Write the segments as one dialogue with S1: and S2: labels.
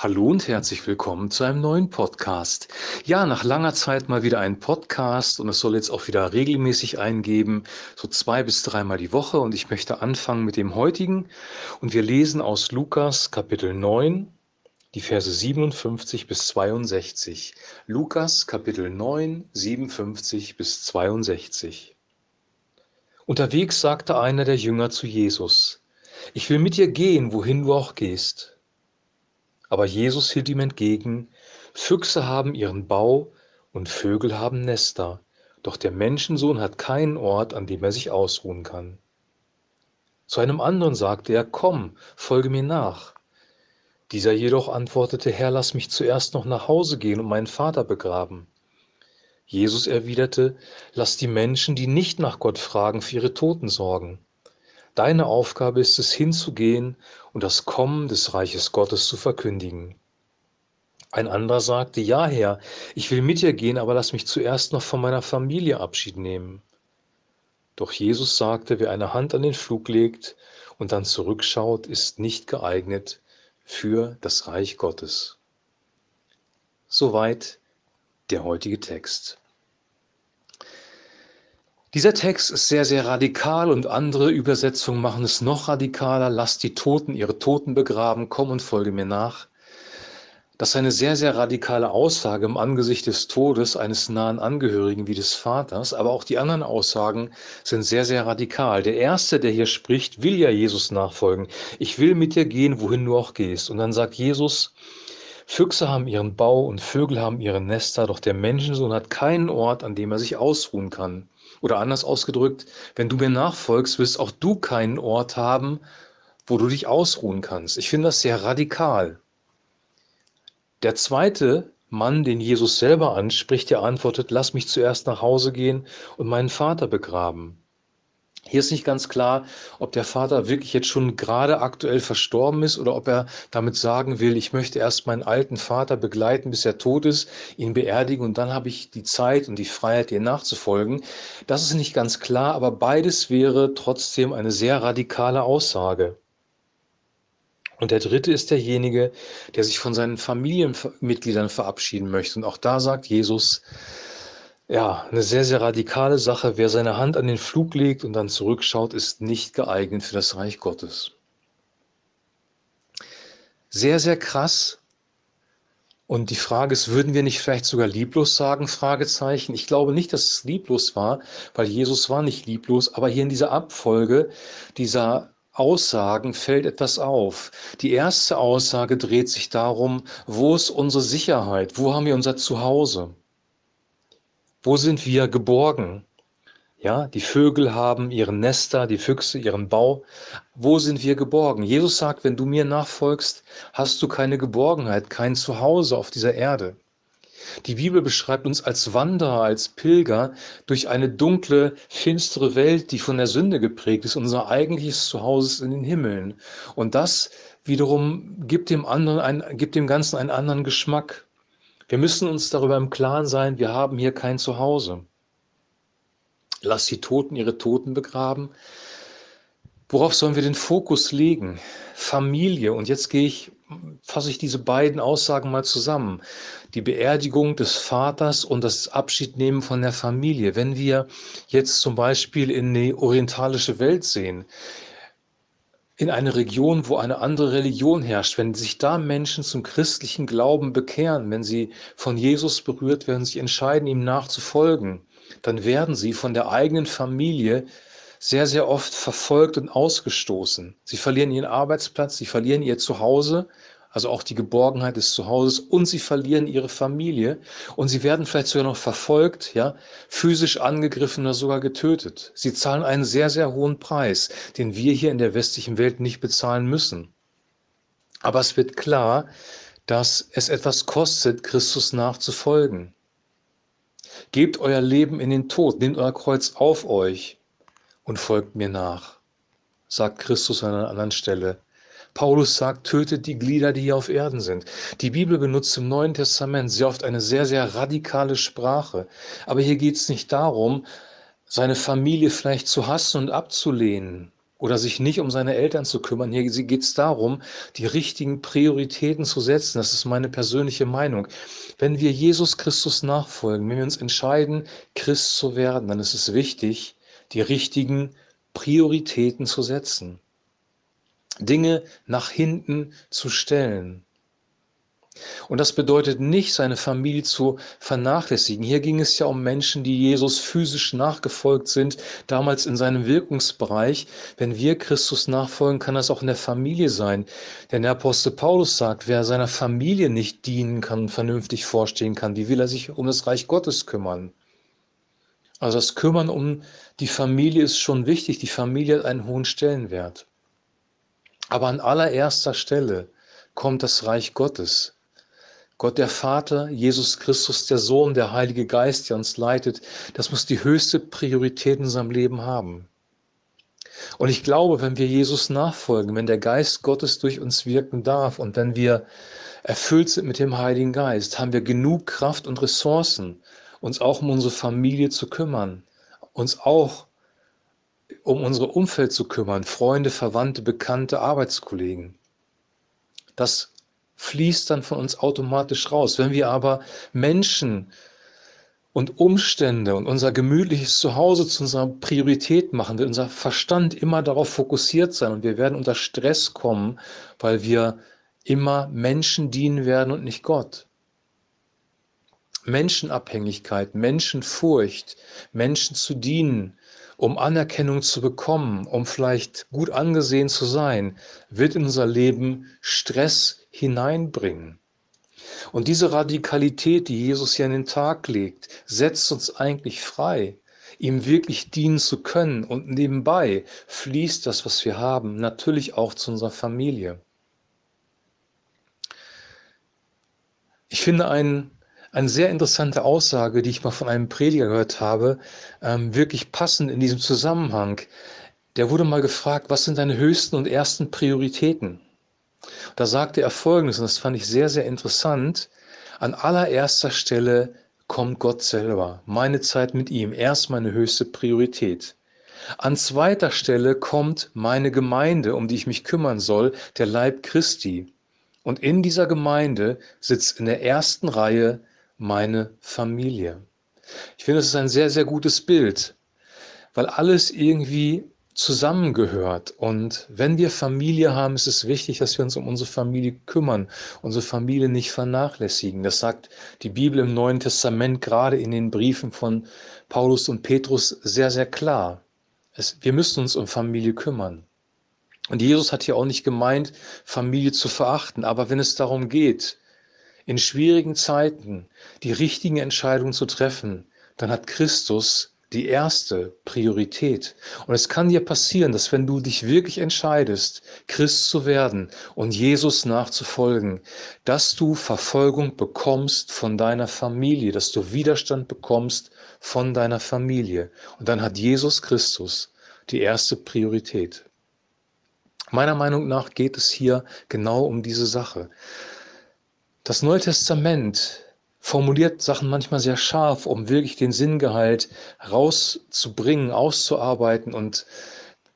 S1: Hallo und herzlich willkommen zu einem neuen Podcast. Ja, nach langer Zeit mal wieder ein Podcast und es soll jetzt auch wieder regelmäßig eingeben, so zwei bis dreimal die Woche und ich möchte anfangen mit dem heutigen und wir lesen aus Lukas Kapitel 9, die Verse 57 bis 62. Lukas Kapitel 9, 57 bis 62. Unterwegs sagte einer der Jünger zu Jesus, ich will mit dir gehen, wohin du auch gehst. Aber Jesus hielt ihm entgegen, Füchse haben ihren Bau und Vögel haben Nester, doch der Menschensohn hat keinen Ort, an dem er sich ausruhen kann. Zu einem anderen sagte er, komm, folge mir nach. Dieser jedoch antwortete, Herr, lass mich zuerst noch nach Hause gehen und meinen Vater begraben. Jesus erwiderte, lass die Menschen, die nicht nach Gott fragen, für ihre Toten sorgen. Deine Aufgabe ist es, hinzugehen und das Kommen des Reiches Gottes zu verkündigen. Ein anderer sagte, ja Herr, ich will mit dir gehen, aber lass mich zuerst noch von meiner Familie Abschied nehmen. Doch Jesus sagte, wer eine Hand an den Flug legt und dann zurückschaut, ist nicht geeignet für das Reich Gottes. Soweit der heutige Text. Dieser Text ist sehr, sehr radikal und andere Übersetzungen machen es noch radikaler. Lasst die Toten ihre Toten begraben, komm und folge mir nach. Das ist eine sehr, sehr radikale Aussage im Angesicht des Todes eines nahen Angehörigen wie des Vaters, aber auch die anderen Aussagen sind sehr, sehr radikal. Der Erste, der hier spricht, will ja Jesus nachfolgen. Ich will mit dir gehen, wohin du auch gehst. Und dann sagt Jesus, Füchse haben ihren Bau und Vögel haben ihre Nester, doch der Menschensohn hat keinen Ort, an dem er sich ausruhen kann. Oder anders ausgedrückt, wenn du mir nachfolgst, wirst auch du keinen Ort haben, wo du dich ausruhen kannst. Ich finde das sehr radikal. Der zweite Mann, den Jesus selber anspricht, der antwortet, lass mich zuerst nach Hause gehen und meinen Vater begraben. Hier ist nicht ganz klar, ob der Vater wirklich jetzt schon gerade aktuell verstorben ist oder ob er damit sagen will, ich möchte erst meinen alten Vater begleiten, bis er tot ist, ihn beerdigen und dann habe ich die Zeit und die Freiheit, ihr nachzufolgen. Das ist nicht ganz klar, aber beides wäre trotzdem eine sehr radikale Aussage. Und der dritte ist derjenige, der sich von seinen Familienmitgliedern verabschieden möchte. Und auch da sagt Jesus, ja, eine sehr, sehr radikale Sache. Wer seine Hand an den Flug legt und dann zurückschaut, ist nicht geeignet für das Reich Gottes. Sehr, sehr krass. Und die Frage ist, würden wir nicht vielleicht sogar lieblos sagen? Fragezeichen. Ich glaube nicht, dass es lieblos war, weil Jesus war nicht lieblos. Aber hier in dieser Abfolge dieser Aussagen fällt etwas auf. Die erste Aussage dreht sich darum, wo ist unsere Sicherheit? Wo haben wir unser Zuhause? Wo sind wir geborgen? Ja, die Vögel haben ihren Nester, die Füchse ihren Bau. Wo sind wir geborgen? Jesus sagt, wenn du mir nachfolgst, hast du keine Geborgenheit, kein Zuhause auf dieser Erde. Die Bibel beschreibt uns als Wanderer, als Pilger durch eine dunkle, finstere Welt, die von der Sünde geprägt ist. Unser eigentliches Zuhause ist in den Himmeln. Und das wiederum gibt dem, anderen ein, gibt dem Ganzen einen anderen Geschmack. Wir müssen uns darüber im Klaren sein, wir haben hier kein Zuhause. Lass die Toten ihre Toten begraben. Worauf sollen wir den Fokus legen? Familie. Und jetzt gehe ich, fasse ich diese beiden Aussagen mal zusammen. Die Beerdigung des Vaters und das Abschiednehmen von der Familie. Wenn wir jetzt zum Beispiel in die orientalische Welt sehen, in eine Region, wo eine andere Religion herrscht, wenn sich da Menschen zum christlichen Glauben bekehren, wenn sie von Jesus berührt werden, sich entscheiden, ihm nachzufolgen, dann werden sie von der eigenen Familie sehr, sehr oft verfolgt und ausgestoßen. Sie verlieren ihren Arbeitsplatz, sie verlieren ihr Zuhause also auch die Geborgenheit des Zuhauses und sie verlieren ihre Familie und sie werden vielleicht sogar noch verfolgt, ja, physisch angegriffen oder sogar getötet. Sie zahlen einen sehr, sehr hohen Preis, den wir hier in der westlichen Welt nicht bezahlen müssen. Aber es wird klar, dass es etwas kostet, Christus nachzufolgen. Gebt euer Leben in den Tod, nehmt euer Kreuz auf euch und folgt mir nach, sagt Christus an einer anderen Stelle. Paulus sagt, tötet die Glieder, die hier auf Erden sind. Die Bibel benutzt im Neuen Testament sehr oft eine sehr, sehr radikale Sprache. Aber hier geht es nicht darum, seine Familie vielleicht zu hassen und abzulehnen. oder sich nicht um seine Eltern zu kümmern. Hier geht es darum, die richtigen Prioritäten zu setzen. Das ist meine persönliche Meinung. Wenn wir Jesus Christus nachfolgen, wenn wir uns entscheiden, Christ zu werden, dann ist es wichtig, die richtigen Prioritäten zu setzen. Dinge nach hinten zu stellen. Und das bedeutet nicht, seine Familie zu vernachlässigen. Hier ging es ja um Menschen, die Jesus physisch nachgefolgt sind, damals in seinem Wirkungsbereich. Wenn wir Christus nachfolgen, kann das auch in der Familie sein. Denn der Apostel Paulus sagt, wer seiner Familie nicht dienen kann, vernünftig vorstehen kann, wie will er sich um das Reich Gottes kümmern? Also das Kümmern um die Familie ist schon wichtig. Die Familie hat einen hohen Stellenwert. Aber an allererster Stelle kommt das Reich Gottes. Gott der Vater, Jesus Christus der Sohn, der Heilige Geist, der uns leitet, das muss die höchste Priorität in unserem Leben haben. Und ich glaube, wenn wir Jesus nachfolgen, wenn der Geist Gottes durch uns wirken darf und wenn wir erfüllt sind mit dem Heiligen Geist, haben wir genug Kraft und Ressourcen, uns auch um unsere Familie zu kümmern, uns auch um unser Umfeld zu kümmern, Freunde, Verwandte, Bekannte, Arbeitskollegen. Das fließt dann von uns automatisch raus. Wenn wir aber Menschen und Umstände und unser gemütliches Zuhause zu unserer Priorität machen, wird unser Verstand immer darauf fokussiert sein und wir werden unter Stress kommen, weil wir immer Menschen dienen werden und nicht Gott. Menschenabhängigkeit, Menschenfurcht, Menschen zu dienen, um Anerkennung zu bekommen, um vielleicht gut angesehen zu sein, wird in unser Leben Stress hineinbringen. Und diese Radikalität, die Jesus hier an den Tag legt, setzt uns eigentlich frei, ihm wirklich dienen zu können. Und nebenbei fließt das, was wir haben, natürlich auch zu unserer Familie. Ich finde ein, eine sehr interessante Aussage, die ich mal von einem Prediger gehört habe, ähm, wirklich passend in diesem Zusammenhang. Der wurde mal gefragt, was sind deine höchsten und ersten Prioritäten? Da sagte er Folgendes, und das fand ich sehr, sehr interessant. An allererster Stelle kommt Gott selber, meine Zeit mit ihm, erst meine höchste Priorität. An zweiter Stelle kommt meine Gemeinde, um die ich mich kümmern soll, der Leib Christi. Und in dieser Gemeinde sitzt in der ersten Reihe meine Familie. Ich finde, das ist ein sehr, sehr gutes Bild, weil alles irgendwie zusammengehört. Und wenn wir Familie haben, ist es wichtig, dass wir uns um unsere Familie kümmern, unsere Familie nicht vernachlässigen. Das sagt die Bibel im Neuen Testament, gerade in den Briefen von Paulus und Petrus, sehr, sehr klar. Es, wir müssen uns um Familie kümmern. Und Jesus hat hier auch nicht gemeint, Familie zu verachten. Aber wenn es darum geht, in schwierigen Zeiten die richtigen Entscheidungen zu treffen, dann hat Christus die erste Priorität. Und es kann dir passieren, dass wenn du dich wirklich entscheidest, Christ zu werden und Jesus nachzufolgen, dass du Verfolgung bekommst von deiner Familie, dass du Widerstand bekommst von deiner Familie. Und dann hat Jesus Christus die erste Priorität. Meiner Meinung nach geht es hier genau um diese Sache. Das Neue Testament formuliert Sachen manchmal sehr scharf, um wirklich den Sinngehalt rauszubringen, auszuarbeiten und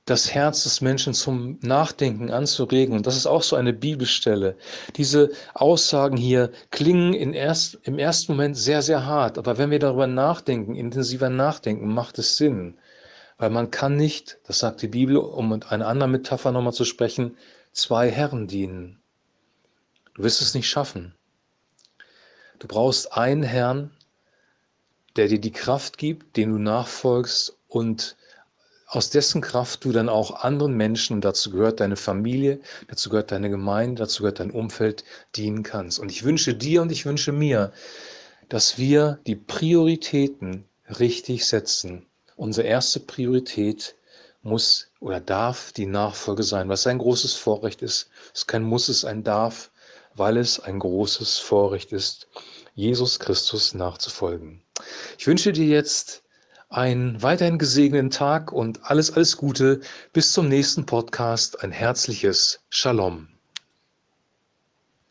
S1: das Herz des Menschen zum Nachdenken anzuregen. Und das ist auch so eine Bibelstelle. Diese Aussagen hier klingen erst, im ersten Moment sehr, sehr hart. Aber wenn wir darüber nachdenken, intensiver nachdenken, macht es Sinn. Weil man kann nicht, das sagt die Bibel, um mit einer anderen Metapher nochmal zu sprechen, zwei Herren dienen. Du wirst es nicht schaffen. Du brauchst einen Herrn, der dir die Kraft gibt, den du nachfolgst und aus dessen Kraft du dann auch anderen Menschen, und dazu gehört deine Familie, dazu gehört deine Gemeinde, dazu gehört dein Umfeld, dienen kannst. Und ich wünsche dir und ich wünsche mir, dass wir die Prioritäten richtig setzen. Unsere erste Priorität muss oder darf die Nachfolge sein, was ein großes Vorrecht ist. Es ist kein Muss, es ist ein Darf weil es ein großes Vorrecht ist, Jesus Christus nachzufolgen. Ich wünsche dir jetzt einen weiterhin gesegneten Tag und alles, alles Gute. Bis zum nächsten Podcast. Ein herzliches Shalom.